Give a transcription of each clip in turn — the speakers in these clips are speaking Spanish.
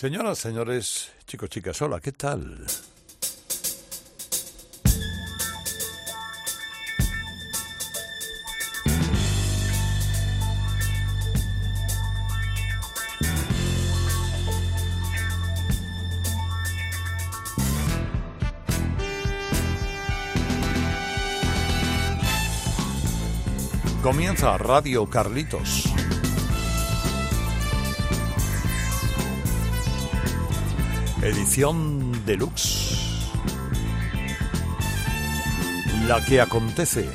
Señoras, señores, chicos, chicas, hola, ¿qué tal? Comienza Radio Carlitos. Edición deluxe. La que acontece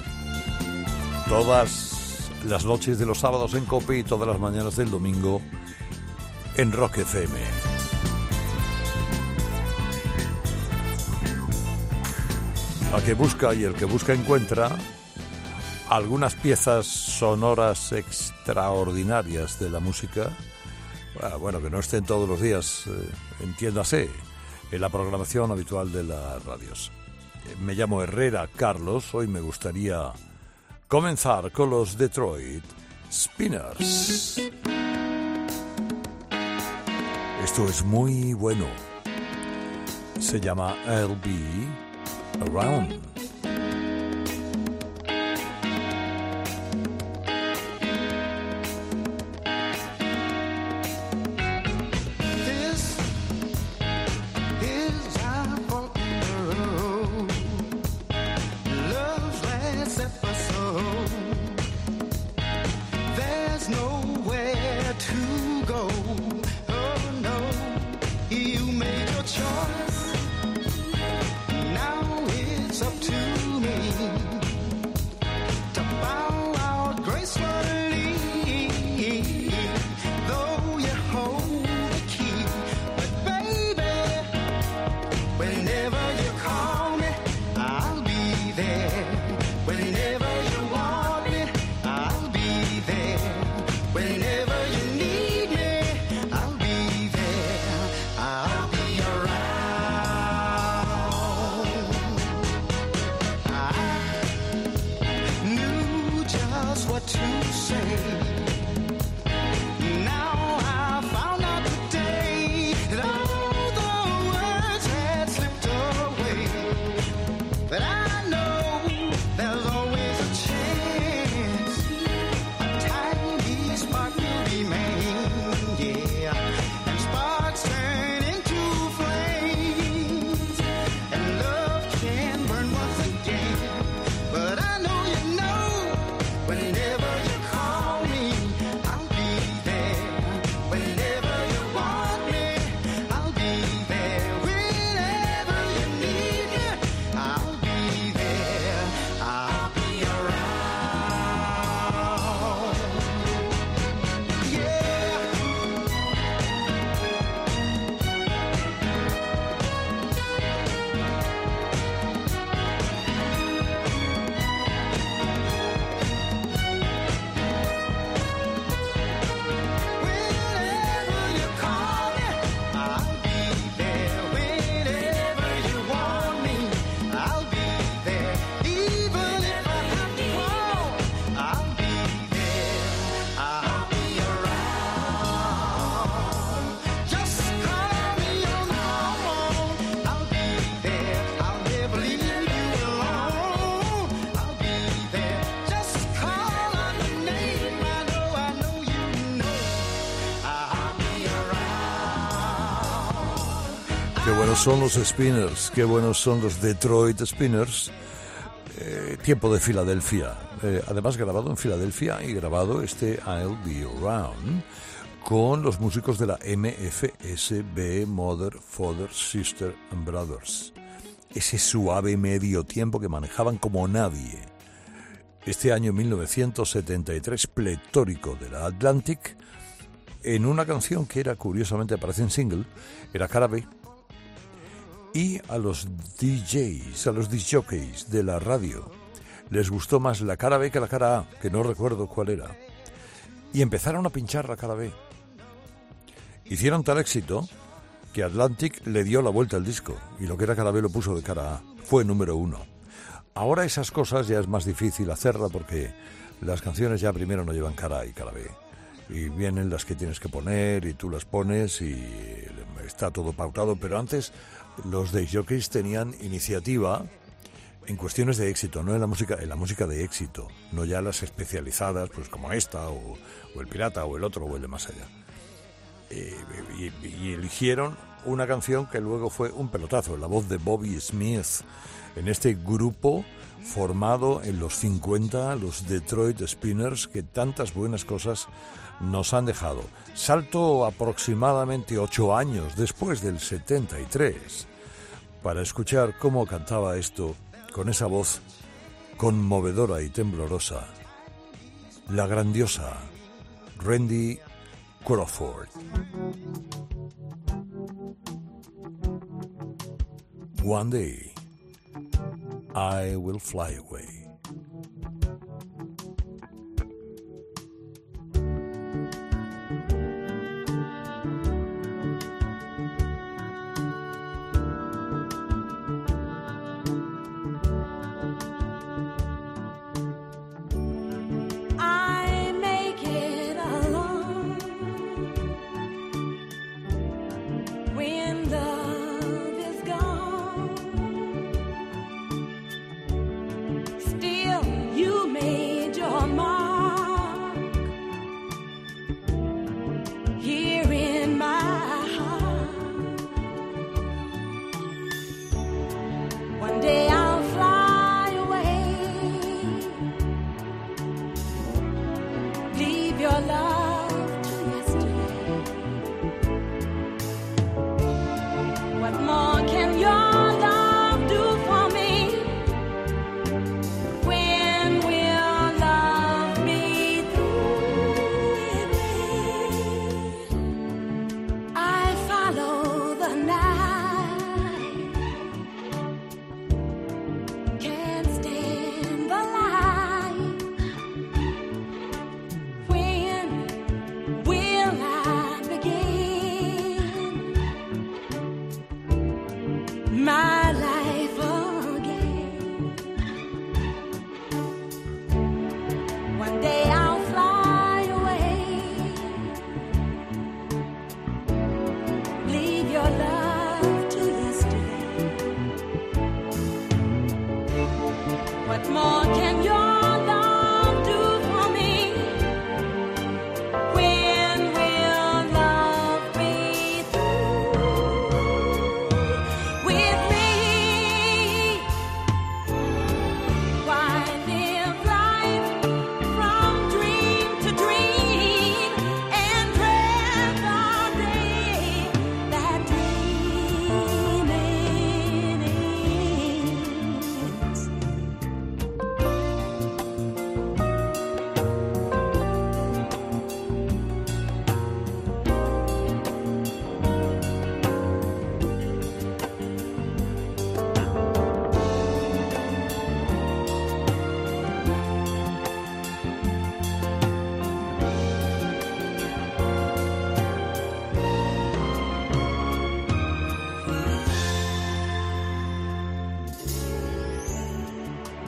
todas las noches de los sábados en Cope y todas las mañanas del domingo en Rock FM. La que busca y el que busca encuentra algunas piezas sonoras extraordinarias de la música, ah, bueno, que no estén todos los días, eh, entiéndase, en la programación habitual de las radios. Eh, me llamo Herrera Carlos, hoy me gustaría comenzar con los Detroit Spinners. Esto es muy bueno. Se llama I'll Be Around. Son los Spinners, qué buenos son los Detroit Spinners. Eh, tiempo de Filadelfia. Eh, además grabado en Filadelfia y grabado este I'll Be Around con los músicos de la MFSB Mother, Father, Sister and Brothers. Ese suave medio tiempo que manejaban como nadie. Este año 1973 pletórico de la Atlantic en una canción que era curiosamente aparece en single, era cara y a los DJs, a los DJs de la radio. Les gustó más la cara B que la cara A, que no recuerdo cuál era. Y empezaron a pinchar la cara B. Hicieron tal éxito que Atlantic le dio la vuelta al disco y lo que era cara B lo puso de cara A. Fue número uno. Ahora esas cosas ya es más difícil hacerla porque las canciones ya primero no llevan cara A y cara B. Y vienen las que tienes que poner y tú las pones y está todo pautado, pero antes los jockeys tenían iniciativa en cuestiones de éxito, no en la música, en la música de éxito, no ya las especializadas, pues como esta, o, el pirata, o el otro, o el de más allá. Eh, y, eligieron una canción que luego fue un pelotazo, la voz de Bobby Smith, en este grupo formado en los 50, los Detroit Spinners, que tantas buenas cosas nos han dejado. Salto aproximadamente ocho años después del 73 para escuchar cómo cantaba esto con esa voz conmovedora y temblorosa, la grandiosa Randy Crawford. One day I will fly away.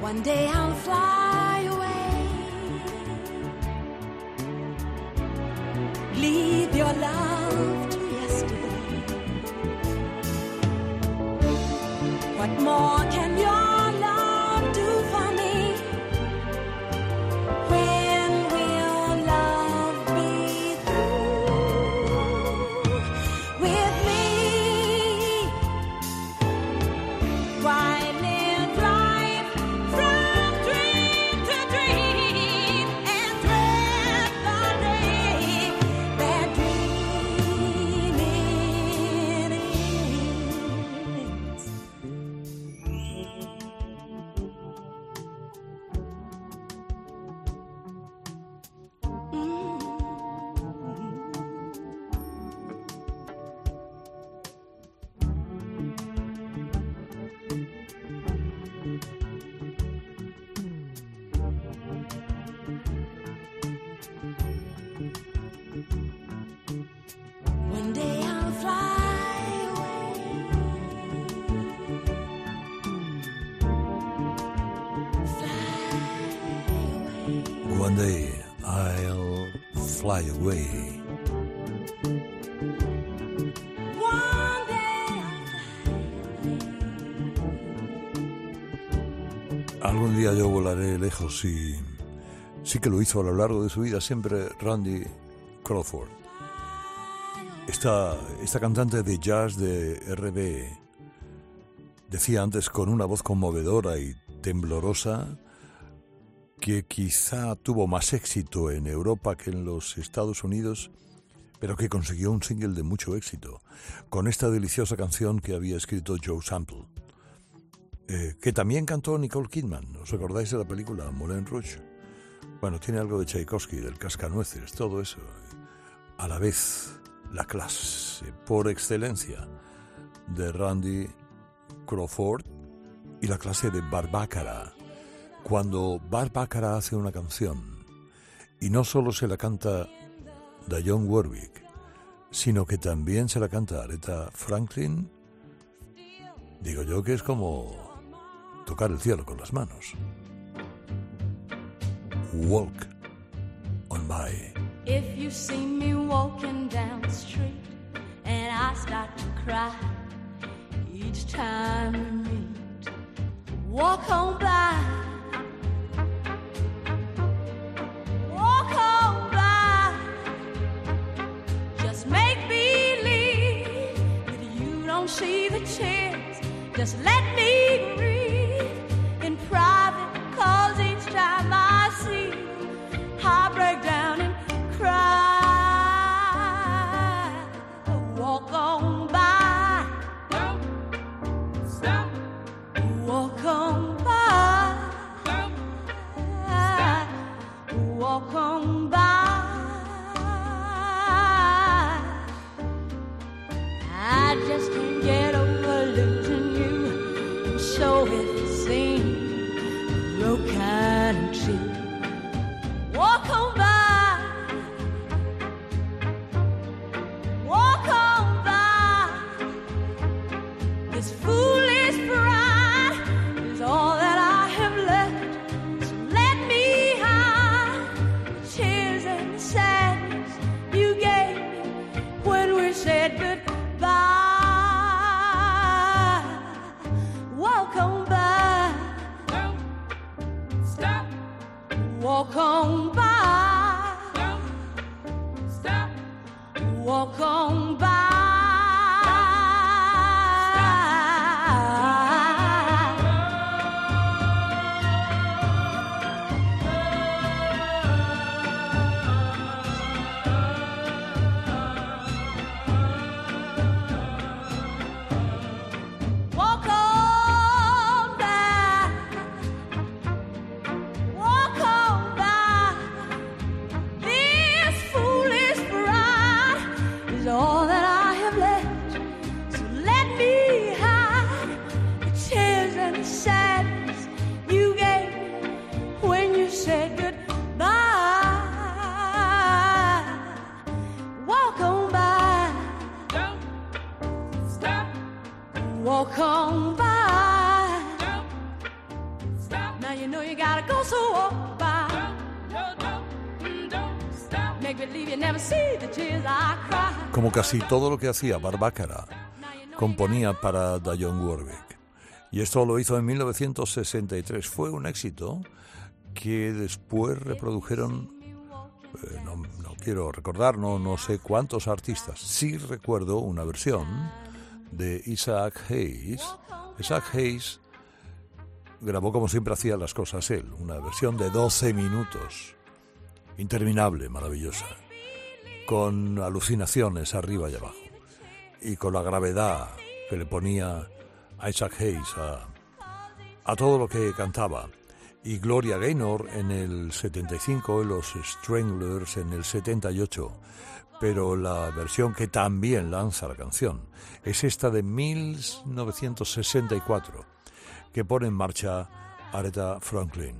One day I'll fly away. Leave your love to yesterday. What more y sí que lo hizo a lo largo de su vida siempre Randy Crawford. Esta, esta cantante de jazz de RB decía antes con una voz conmovedora y temblorosa que quizá tuvo más éxito en Europa que en los Estados Unidos, pero que consiguió un single de mucho éxito, con esta deliciosa canción que había escrito Joe Sample, eh, que también cantó Nicole Kidman, ¿os acordáis de la película Moulin Rouge? Bueno, tiene algo de Tchaikovsky, del cascanueces, todo eso. A la vez, la clase por excelencia de Randy Crawford y la clase de Barbácara cuando Barbácara hace una canción y no solo se la canta Dionne Warwick, sino que también se la canta Aretha Franklin, digo yo que es como tocar el cielo con las manos. Walk on by. If you see me walking down the street and I start to cry each time we meet, walk on by. Walk on by. Just make believe that you don't see the tears. Just let me breathe I'm Como casi todo lo que hacía Barbácara, componía para Dionne Warwick. Y esto lo hizo en 1963. Fue un éxito que después reprodujeron, eh, no, no quiero recordar, no, no sé cuántos artistas. Sí recuerdo una versión de Isaac Hayes. Isaac Hayes grabó como siempre hacía las cosas él, una versión de 12 minutos, interminable, maravillosa, con alucinaciones arriba y abajo, y con la gravedad que le ponía Isaac Hayes a, a todo lo que cantaba. Y Gloria Gaynor en el 75, los Stranglers en el 78. Pero la versión que también lanza la canción es esta de 1964, que pone en marcha Aretha Franklin.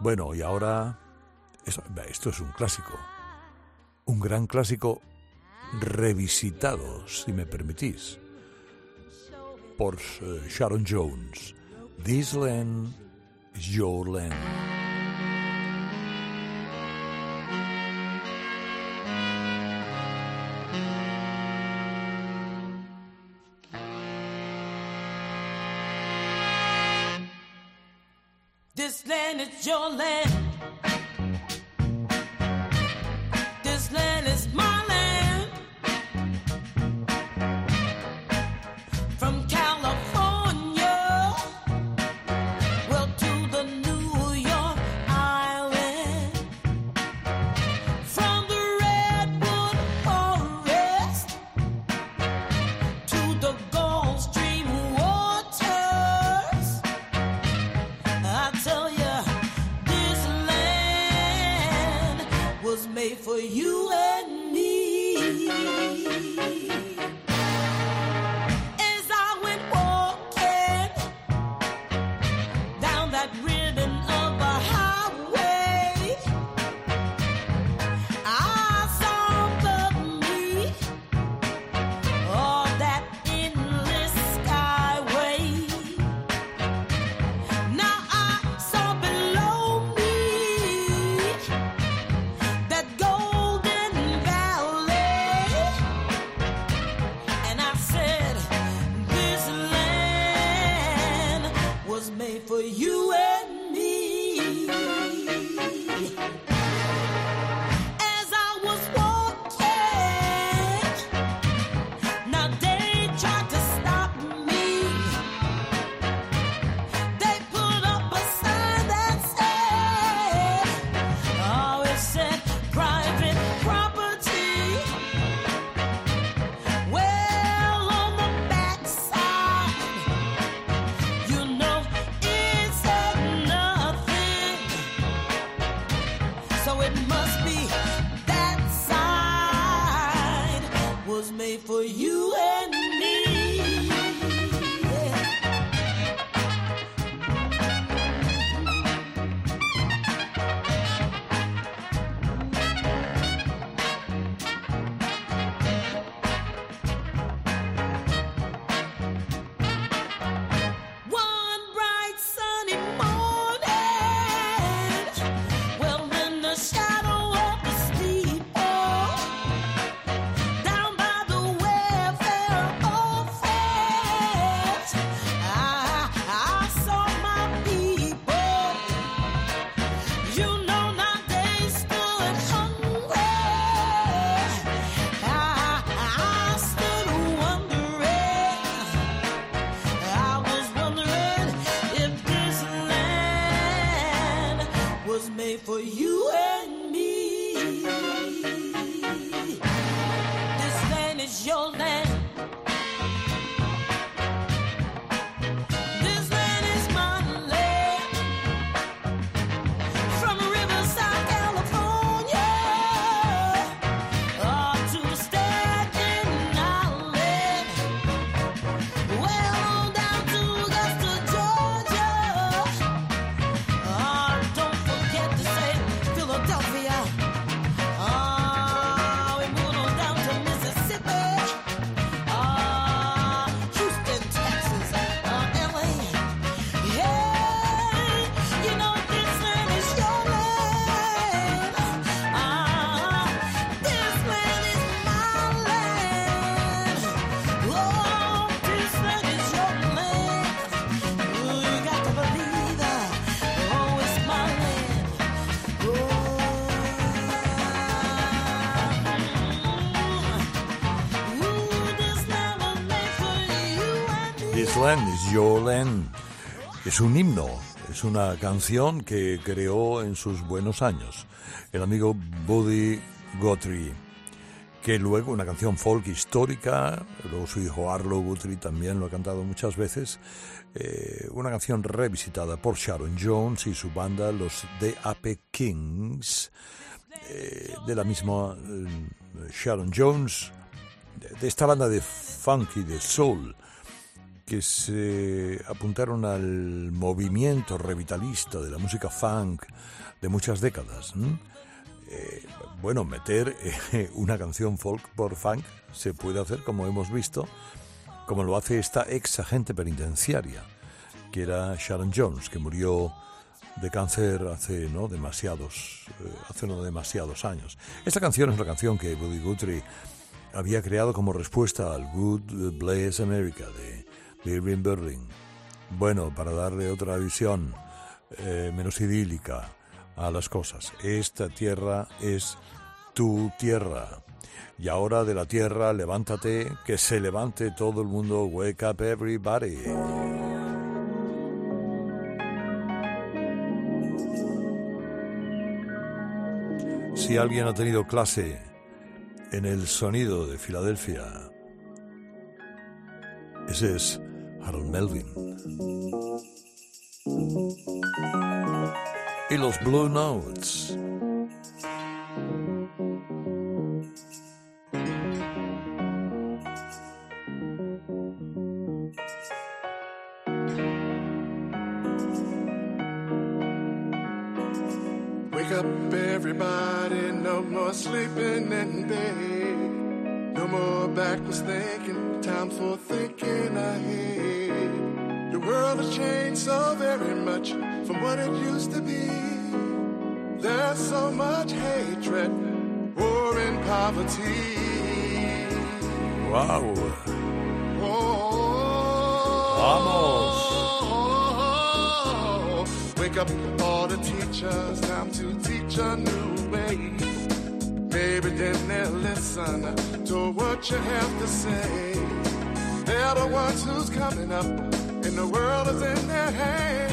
Bueno, y ahora esto, esto es un clásico, un gran clásico revisitado, si me permitís, por eh, Sharon Jones. This land is your land. This This land is your land. Es un himno, es una canción que creó en sus buenos años el amigo Buddy Guthrie, que luego una canción folk histórica, luego su hijo Arlo Guthrie también lo ha cantado muchas veces, eh, una canción revisitada por Sharon Jones y su banda, los DAP Kings, eh, de la misma eh, Sharon Jones, de, de esta banda de funky, de soul, que se apuntaron al movimiento revitalista de la música funk de muchas décadas. Eh, bueno, meter eh, una canción folk por funk se puede hacer, como hemos visto, como lo hace esta ex agente penitenciaria, que era Sharon Jones, que murió de cáncer hace no demasiados eh, hace no demasiados años. Esta canción es una canción que Buddy Guthrie había creado como respuesta al Good Bless America de Irving Berlin. Bueno, para darle otra visión eh, menos idílica a las cosas. Esta tierra es tu tierra. Y ahora de la tierra, levántate, que se levante todo el mundo. Wake up everybody. Si alguien ha tenido clase en el sonido de Filadelfia, ese es Harold Melvin. Y los Blue Notes. Wake up, everybody, no more sleeping in bed. What it used to be. There's so much hatred, war and poverty. ¡Wow! Oh. Vamos. Wake up all the teachers, time to teach a new way. Maybe then they'll listen to what you have to say. They're the ones who's coming up, and the world is in their hands.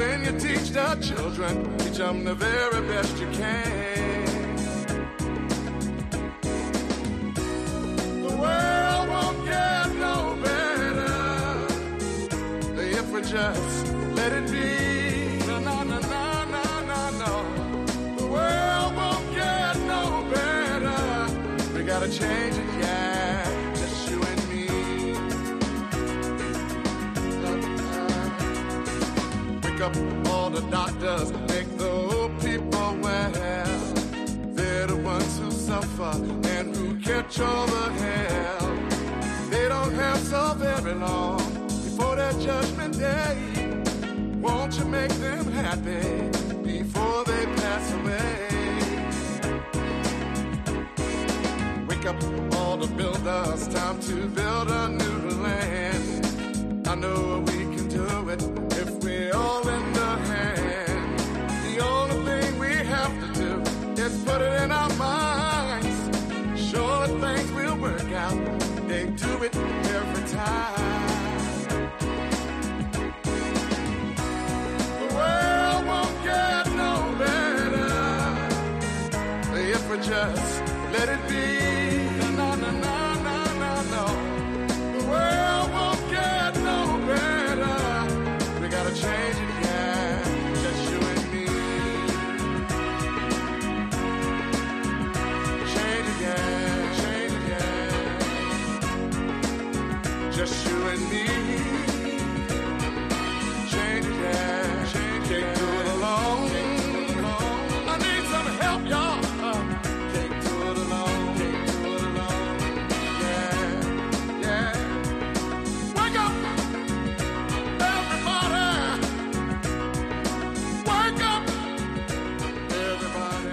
When you teach the children, teach them the very best you can. And who catch all the hell. They don't have so very long before their judgment day. Won't you make them happy before they pass away? Wake up all the builders, time to build a new land. I know we can do it if we all lend a hand. The only thing we have to do is put it in our minds. Things will work out.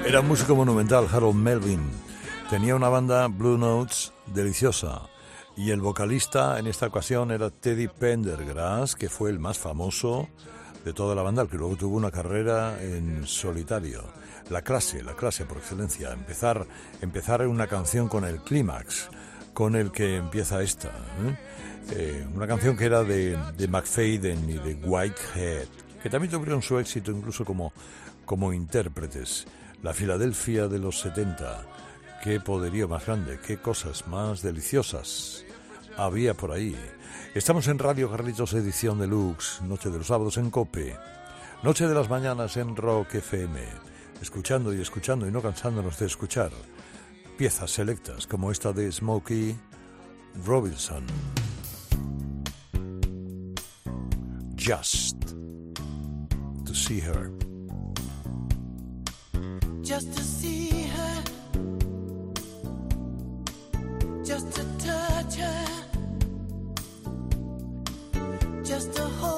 Era un músico monumental, Harold Melvin. Tenía una banda Blue Notes deliciosa. Y el vocalista en esta ocasión era Teddy Pendergrass, que fue el más famoso de toda la banda, el que luego tuvo una carrera en solitario. La clase, la clase por excelencia. Empezar, empezar una canción con el clímax, con el que empieza esta. ¿eh? Eh, una canción que era de, de McFadden y de Whitehead, que también tuvieron su éxito incluso como, como intérpretes. La Filadelfia de los 70. Qué poderío más grande, qué cosas más deliciosas había por ahí. Estamos en Radio Carlitos Edición Deluxe, Noche de los Sábados en Cope, Noche de las Mañanas en Rock FM, escuchando y escuchando y no cansándonos de escuchar piezas selectas como esta de Smokey Robinson. Just to see her. Just to see her, just to touch her, just to hold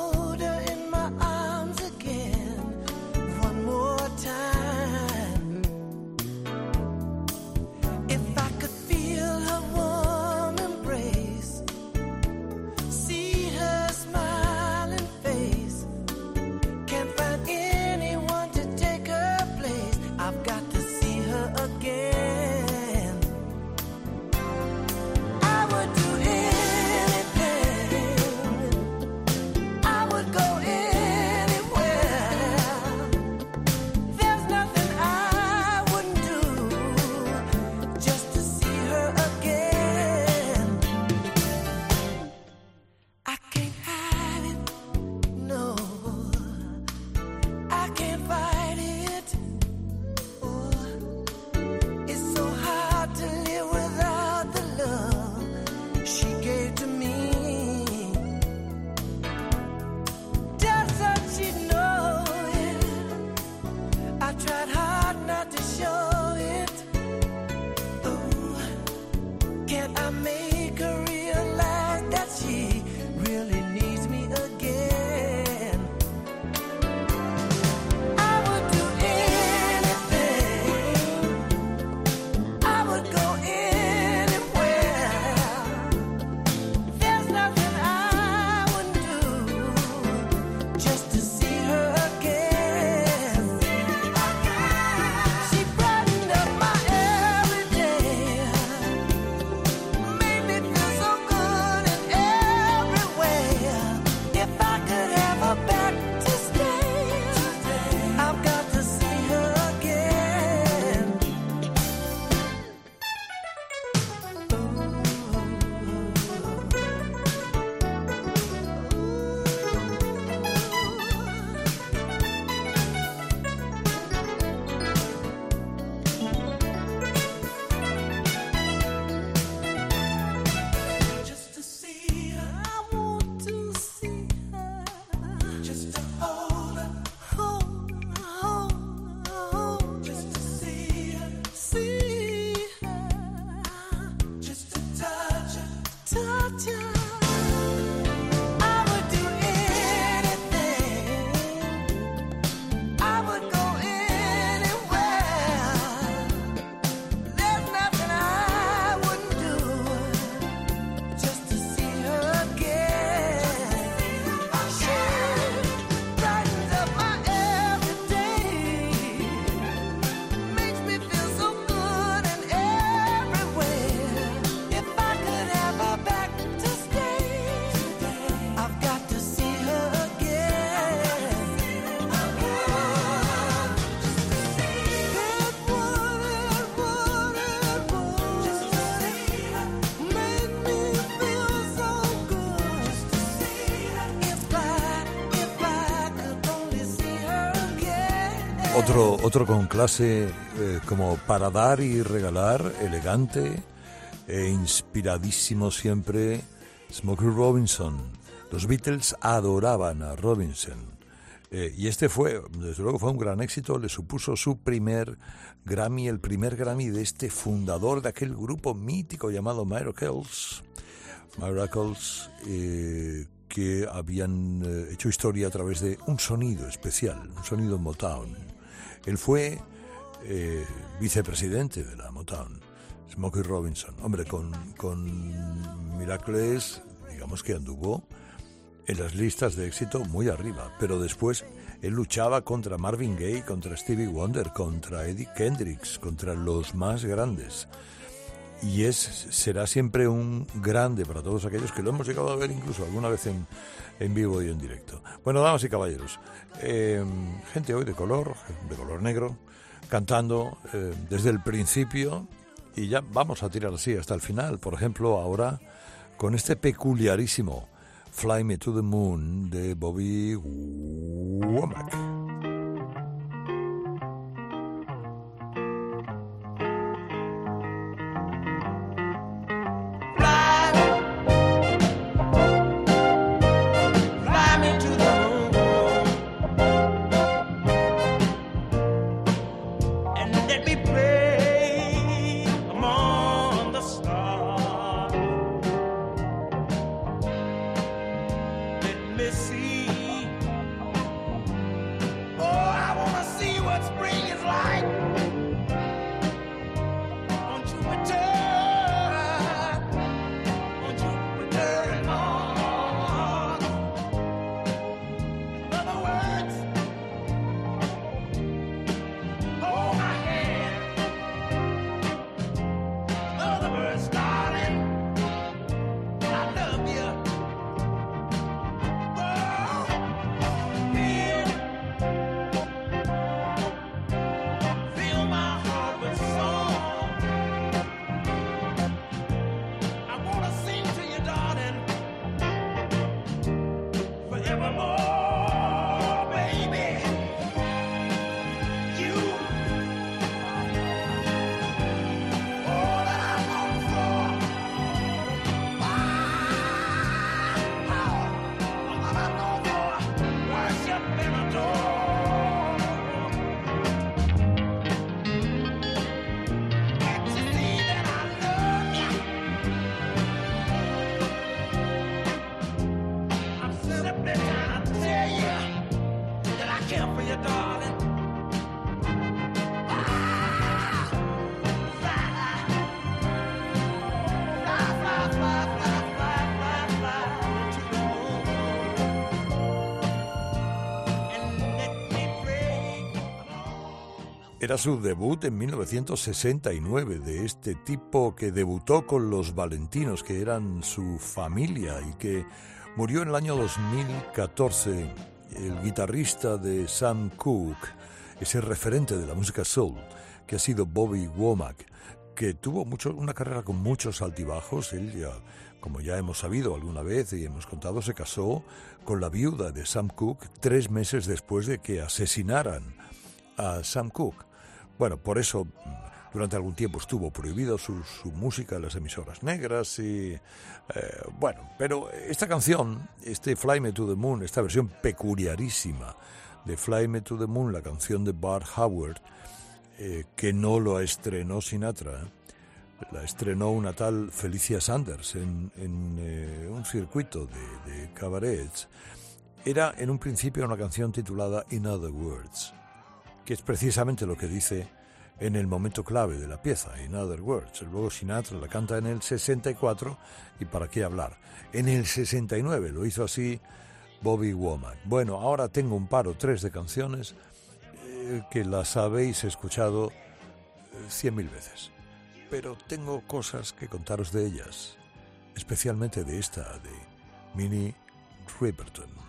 Otro, con clase eh, como para dar y regalar, elegante e inspiradísimo siempre, Smokey Robinson. Los Beatles adoraban a Robinson. Eh, y este fue, desde luego fue un gran éxito, le supuso su primer Grammy, el primer Grammy de este fundador de aquel grupo mítico llamado Miracles. Miracles, eh, que habían hecho historia a través de un sonido especial, un sonido Motown. Él fue eh, vicepresidente de la Motown, Smokey Robinson. Hombre, con, con Miracles, digamos que anduvo en las listas de éxito muy arriba, pero después él luchaba contra Marvin Gaye, contra Stevie Wonder, contra Eddie Kendricks, contra los más grandes. Y es, será siempre un grande para todos aquellos que lo hemos llegado a ver incluso alguna vez en, en vivo y en directo. Bueno, damas y caballeros, eh, gente hoy de color, de color negro, cantando eh, desde el principio y ya vamos a tirar así hasta el final. Por ejemplo, ahora con este peculiarísimo Fly Me to the Moon de Bobby Womack. Era su debut en 1969 de este tipo que debutó con los Valentinos, que eran su familia y que murió en el año 2014, el guitarrista de Sam Cooke, ese referente de la música soul, que ha sido Bobby Womack, que tuvo mucho, una carrera con muchos altibajos. Él como ya hemos sabido alguna vez y hemos contado, se casó con la viuda de Sam Cooke tres meses después de que asesinaran a Sam Cooke. Bueno, por eso mm, durante algún tiempo estuvo prohibido su, su música en las emisoras negras y eh, bueno, pero esta canción, este Fly Me to the Moon, esta versión peculiarísima de Fly Me to the Moon, la canción de Bart Howard, eh, que no lo estrenó Sinatra, la estrenó una tal Felicia Sanders en, en, eh, un circuito de, de cabarets. Era en un principio una canción titulada In Other Words que es precisamente lo que dice en el momento clave de la pieza, In Other Words. Luego Sinatra la canta en el 64 y para qué hablar. En el 69 lo hizo así Bobby Womack. Bueno, ahora tengo un par o tres de canciones eh, que las habéis escuchado eh, cien mil veces, pero tengo cosas que contaros de ellas, especialmente de esta, de Minnie Riperton.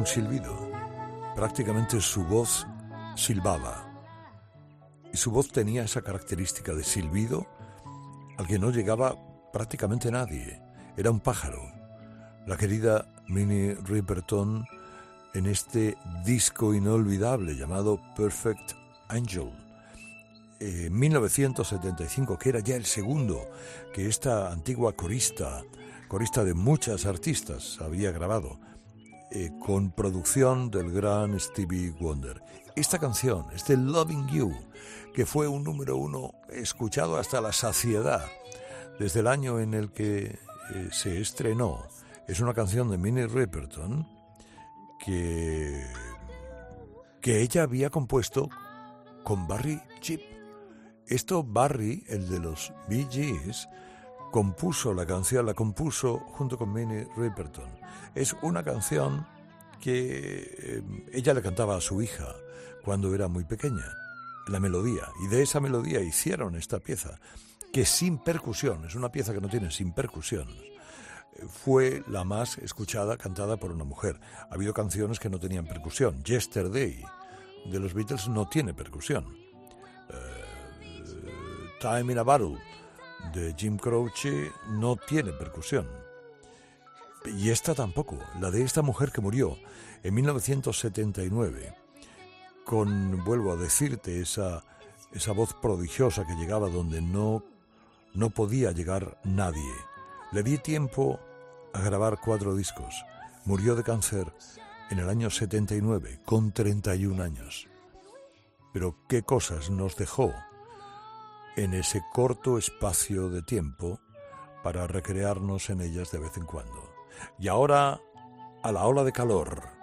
Un silbido. Prácticamente su voz silbaba. Y su voz tenía esa característica de silbido al que no llegaba prácticamente nadie. Era un pájaro. La querida Minnie Riperton en este disco inolvidable llamado Perfect Angel. Eh, En 1975, que era ya el segundo que esta antigua corista corista de muchas artistas, había grabado, eh, con producción del gran Stevie Wonder. Esta canción, este Loving You, que fue un número uno escuchado hasta la saciedad desde el año en el que eh, se estrenó, es una canción de Minnie Riperton que, que ella había compuesto con Barry Chip. Esto Barry, el de los Bee Gees, compuso la canción, la compuso junto con Minnie Riperton. Es una canción que eh, ella le cantaba a su hija cuando era muy pequeña, la melodía. Y de esa melodía hicieron esta pieza, que sin percusión, es una pieza que no tiene sin percusión, fue la más escuchada cantada por una mujer. Ha habido canciones que no tenían percusión. Yesterday de los Beatles no tiene percusión. Eh, Time in a Battle de Jim Croce no tiene percusión. Y esta tampoco, la de esta mujer que murió en 1979, con, vuelvo a decirte, esa, esa voz prodigiosa que llegaba donde no, no podía llegar nadie. Le di tiempo a grabar cuatro discos. Murió de cáncer en el año 79, con 31 años. Pero qué cosas nos dejó en ese corto espacio de tiempo para recrearnos en ellas de vez en cuando. Y ahora, a la ola de calor.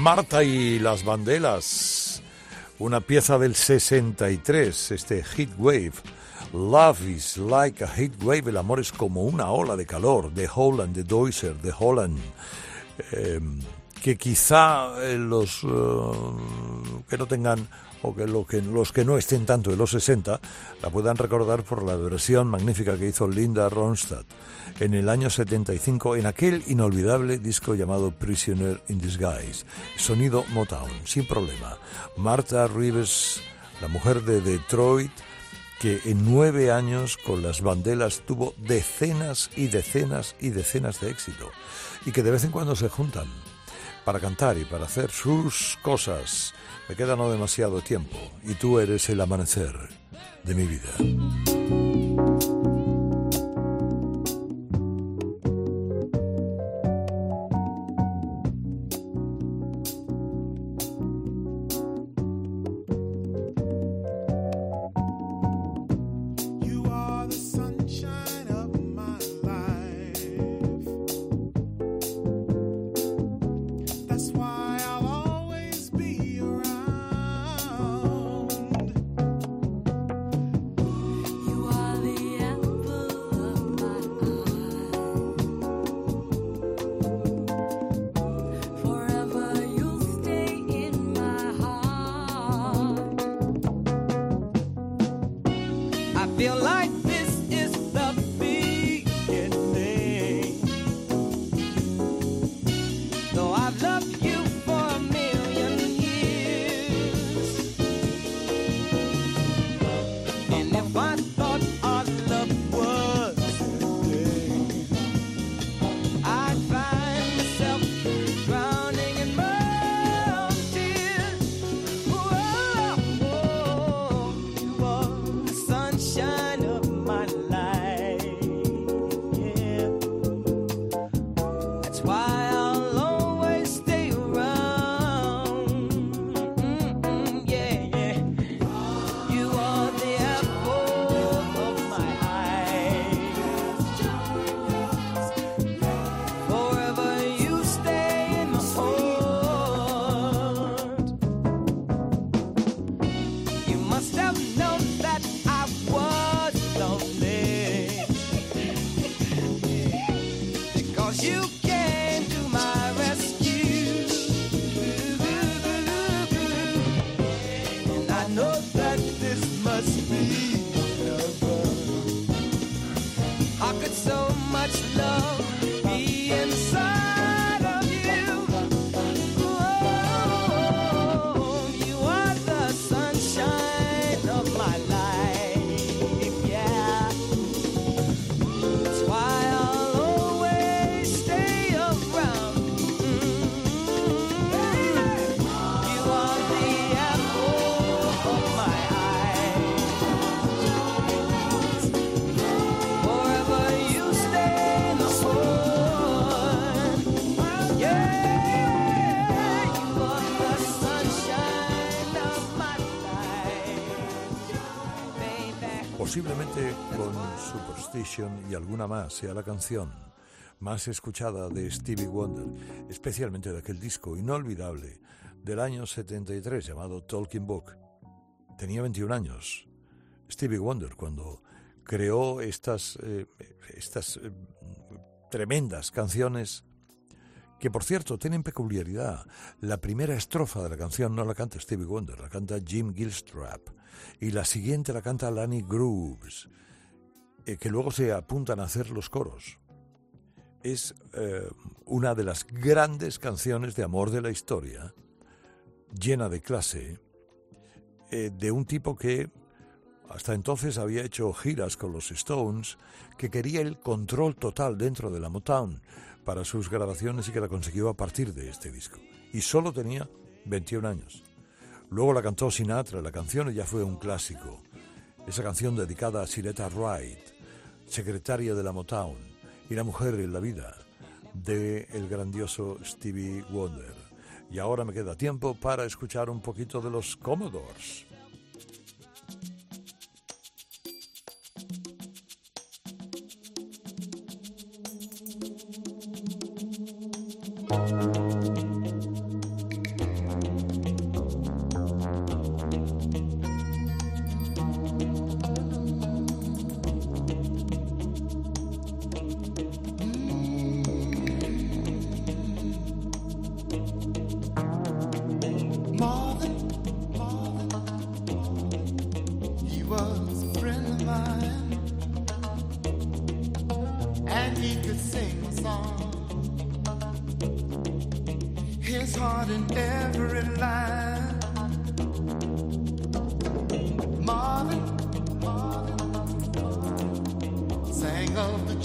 Marta y las Bandelas, una pieza del 63, este Heat Wave. Love is like a heat wave, el amor es como una ola de calor, de Holland, de Deuser, de Holland. Eh, que quizá eh, los eh, que no tengan o que, lo que los que no estén tanto de los 60 la puedan recordar por la versión magnífica que hizo Linda Ronstadt en el año 75 en aquel inolvidable disco llamado Prisoner in Disguise, sonido Motown, sin problema. Martha Reeves, la mujer de Detroit, que en nueve años con las bandelas tuvo decenas y decenas y decenas de éxito y que de vez en cuando se juntan para cantar y para hacer sus cosas. Me queda no demasiado tiempo y tú eres el amanecer de mi vida. Y alguna más sea la canción más escuchada de Stevie Wonder, especialmente de aquel disco inolvidable del año 73 llamado Talking Book. Tenía 21 años Stevie Wonder cuando creó estas, eh, estas eh, tremendas canciones que por cierto tienen peculiaridad. La primera estrofa de la canción no la canta Stevie Wonder, la canta Jim Gilstrap y la siguiente la canta Lanny Grooves, eh, que luego se apuntan a hacer los coros. Es eh, una de las grandes canciones de amor de la historia, llena de clase, eh, de un tipo que hasta entonces había hecho giras con los Stones, que quería el control total dentro de la Motown para sus grabaciones y que la consiguió a partir de este disco. Y solo tenía 21 años. Luego la cantó Sinatra, la canción ya fue un clásico. Esa canción dedicada a Siretta Wright, secretaria de la Motown y la mujer en la vida de el grandioso Stevie Wonder. Y ahora me queda tiempo para escuchar un poquito de los Commodores.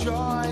Joy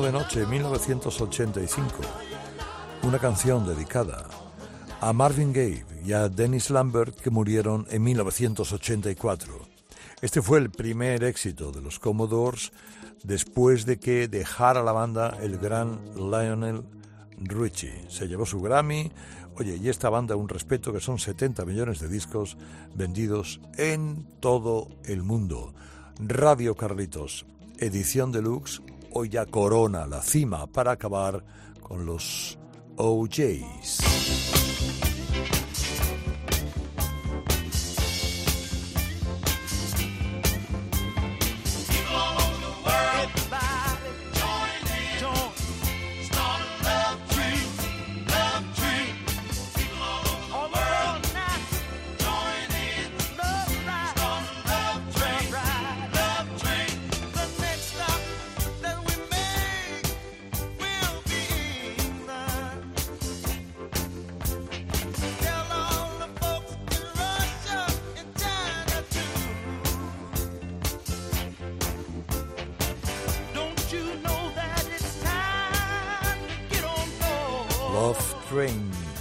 de noche 1985, una canción dedicada a Marvin Gaye y a Dennis Lambert que murieron en 1984. Este fue el primer éxito de los Commodores después de que dejara la banda el gran Lionel Richie. Se llevó su Grammy. Oye, y esta banda un respeto que son 70 millones de discos vendidos en todo el mundo. Radio Carlitos, edición deluxe hoy ya corona la cima para acabar con los OJs.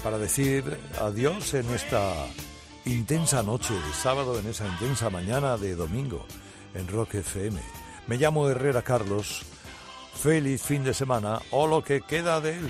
Para decir adiós en esta intensa noche de sábado, en esa intensa mañana de domingo en Rock FM. Me llamo Herrera Carlos. Feliz fin de semana o lo que queda de él.